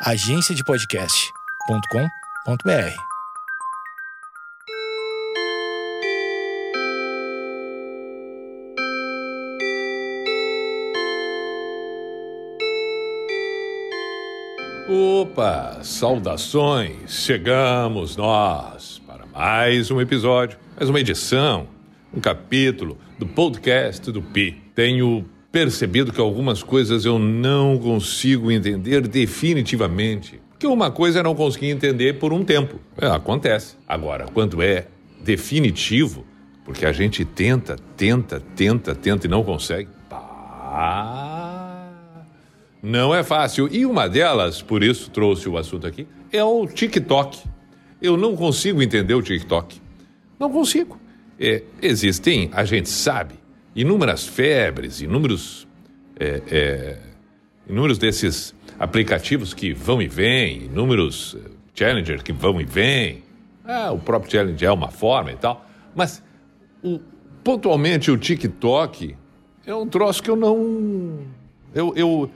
agenciadepodcast.com.br. Opa, saudações! Chegamos nós para mais um episódio, mais uma edição, um capítulo do podcast do Pi. Tenho percebido que algumas coisas eu não consigo entender definitivamente. Que uma coisa eu não consegui entender por um tempo. É, acontece. Agora, quando é definitivo, porque a gente tenta, tenta, tenta, tenta e não consegue. Pá, não é fácil. E uma delas, por isso trouxe o assunto aqui, é o TikTok. Eu não consigo entender o TikTok. Não consigo. É, existem, a gente sabe, inúmeras febres, inúmeros, é, é, inúmeros desses aplicativos que vão e vêm, inúmeros eh, Challenger que vão e vêm. Ah, o próprio Challenger é uma forma e tal. Mas, o, pontualmente, o TikTok é um troço que eu não. Eu, eu, o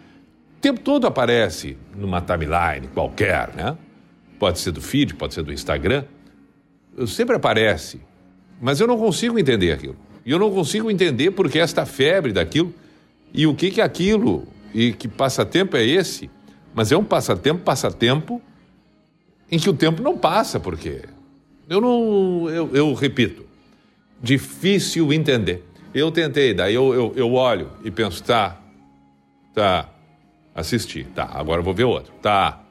tempo todo aparece numa timeline qualquer, né? Pode ser do feed, pode ser do Instagram. Sempre aparece. Mas eu não consigo entender aquilo. E eu não consigo entender porque esta febre daquilo e o que que é aquilo e que passatempo é esse. Mas é um passatempo, passatempo em que o tempo não passa, porque eu não, eu, eu repito, difícil entender. Eu tentei, daí eu, eu, eu olho e penso, tá, tá, assisti, tá, agora vou ver outro, tá,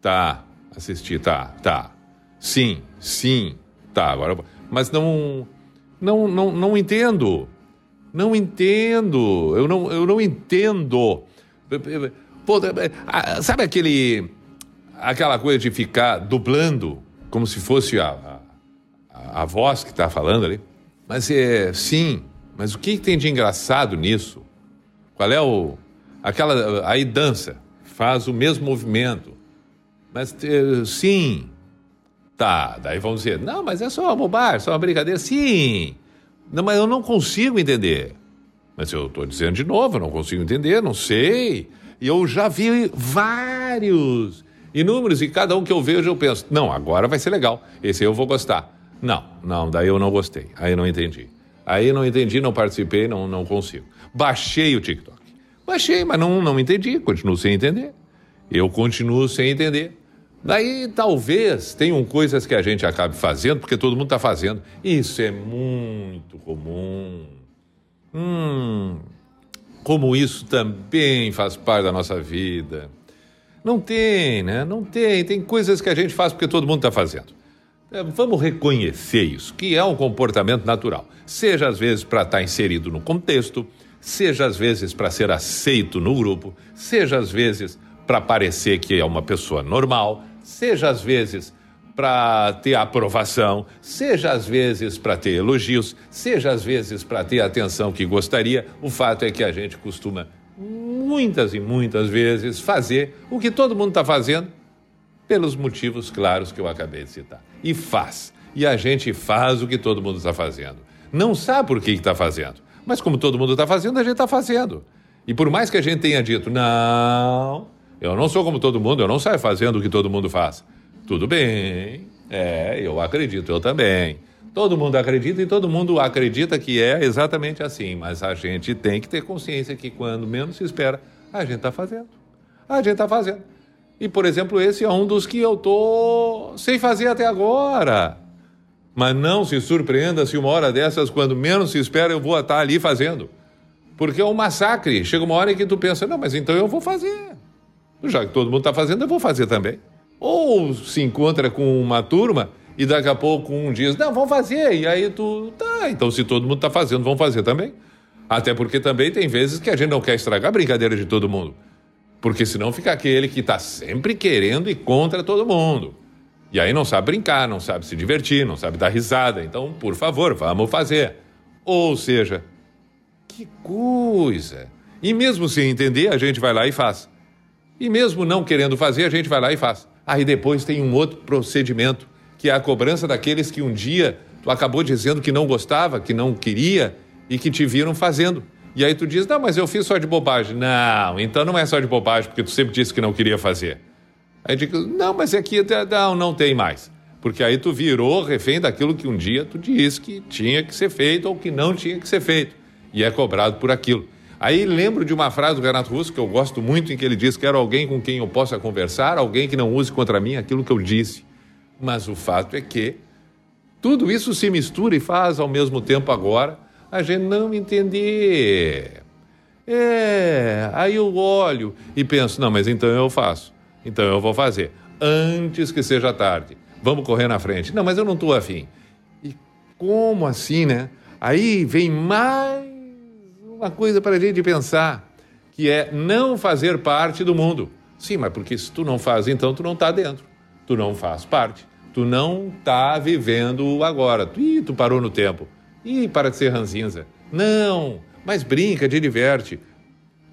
tá, assisti, tá, tá, sim, sim, tá, agora vou. Mas não, não, não, não entendo. Não entendo. Eu não, eu não entendo. Pô, sabe aquele, aquela coisa de ficar dublando como se fosse a, a, a voz que está falando ali? Mas é, sim, mas o que tem de engraçado nisso? Qual é o. Aquela. Aí dança, faz o mesmo movimento. Mas é, sim, Tá, daí vamos dizer, não, mas é só uma bobagem, só uma brincadeira. Sim, não, mas eu não consigo entender. Mas eu estou dizendo de novo, eu não consigo entender, não sei. E eu já vi vários, inúmeros, e cada um que eu vejo eu penso, não, agora vai ser legal, esse eu vou gostar. Não, não, daí eu não gostei, aí eu não entendi. Aí não entendi, não participei, não, não consigo. Baixei o TikTok. Baixei, mas não, não entendi, continuo sem entender. Eu continuo sem entender. Daí talvez tenham coisas que a gente acabe fazendo porque todo mundo está fazendo. Isso é muito comum. Hum, como isso também faz parte da nossa vida. Não tem, né? Não tem. Tem coisas que a gente faz porque todo mundo está fazendo. É, vamos reconhecer isso, que é um comportamento natural. Seja às vezes para estar tá inserido no contexto, seja às vezes para ser aceito no grupo, seja às vezes para parecer que é uma pessoa normal, seja às vezes para ter aprovação, seja às vezes para ter elogios, seja às vezes para ter a atenção que gostaria. O fato é que a gente costuma muitas e muitas vezes fazer o que todo mundo está fazendo pelos motivos claros que eu acabei de citar. E faz. E a gente faz o que todo mundo está fazendo. Não sabe por que está fazendo, mas como todo mundo está fazendo, a gente está fazendo. E por mais que a gente tenha dito, não, eu não sou como todo mundo, eu não saio fazendo o que todo mundo faz. Tudo bem, é, eu acredito, eu também. Todo mundo acredita e todo mundo acredita que é exatamente assim, mas a gente tem que ter consciência que quando menos se espera, a gente está fazendo. A gente está fazendo. E, por exemplo, esse é um dos que eu tô sem fazer até agora. Mas não se surpreenda se uma hora dessas, quando menos se espera, eu vou estar ali fazendo. Porque é um massacre. Chega uma hora em que tu pensa, não, mas então eu vou fazer. Já que todo mundo está fazendo, eu vou fazer também. Ou se encontra com uma turma e daqui a pouco um diz, não, vamos fazer. E aí tu, tá, então se todo mundo está fazendo, vamos fazer também. Até porque também tem vezes que a gente não quer estragar a brincadeira de todo mundo. Porque senão fica aquele que está sempre querendo e contra todo mundo. E aí não sabe brincar, não sabe se divertir, não sabe dar risada. Então, por favor, vamos fazer. Ou seja, que coisa. E mesmo sem entender, a gente vai lá e faz. E mesmo não querendo fazer, a gente vai lá e faz. Aí depois tem um outro procedimento, que é a cobrança daqueles que um dia tu acabou dizendo que não gostava, que não queria e que te viram fazendo. E aí tu diz: "Não, mas eu fiz só de bobagem". Não, então não é só de bobagem, porque tu sempre disse que não queria fazer. Aí diz, não, mas aqui não, não tem mais. Porque aí tu virou refém daquilo que um dia tu disse que tinha que ser feito ou que não tinha que ser feito. E é cobrado por aquilo. Aí lembro de uma frase do Renato Russo que eu gosto muito, em que ele diz: Quero alguém com quem eu possa conversar, alguém que não use contra mim aquilo que eu disse. Mas o fato é que tudo isso se mistura e faz ao mesmo tempo agora a gente não entender. É, aí eu olho e penso: Não, mas então eu faço. Então eu vou fazer. Antes que seja tarde. Vamos correr na frente. Não, mas eu não estou afim. E como assim, né? Aí vem mais uma coisa para a gente pensar, que é não fazer parte do mundo. Sim, mas porque se tu não faz, então tu não está dentro. Tu não faz parte. Tu não está vivendo agora. Tu, ih, tu parou no tempo. Ih, para de ser ranzinza. Não, mas brinca, te diverte.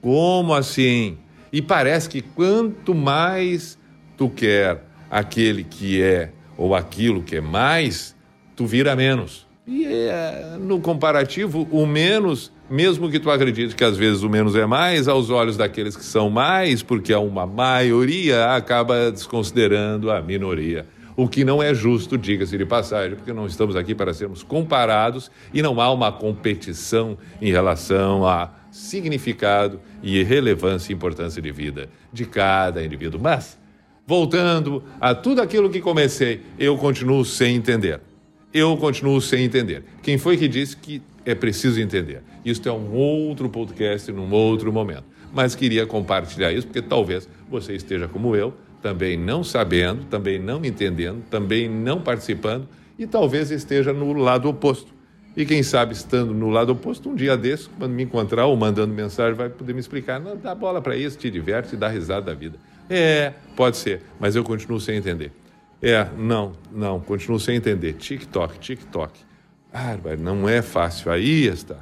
Como assim? E parece que quanto mais tu quer aquele que é ou aquilo que é mais, tu vira menos. E é, no comparativo, o menos, mesmo que tu acredite que às vezes o menos é mais, aos olhos daqueles que são mais, porque é uma maioria, acaba desconsiderando a minoria. O que não é justo, diga-se de passagem, porque não estamos aqui para sermos comparados e não há uma competição em relação a significado e relevância e importância de vida de cada indivíduo. Mas, voltando a tudo aquilo que comecei, eu continuo sem entender eu continuo sem entender. Quem foi que disse que é preciso entender? Isso é um outro podcast num outro momento. Mas queria compartilhar isso porque talvez você esteja como eu, também não sabendo, também não entendendo, também não participando e talvez esteja no lado oposto. E quem sabe, estando no lado oposto, um dia desse, quando me encontrar ou mandando mensagem, vai poder me explicar. Não, dá bola para isso, te diverte, dá risada da vida. É, pode ser, mas eu continuo sem entender. É, não, não, continuo sem entender. TikTok, TikTok. Ah, não é fácil. Aí está.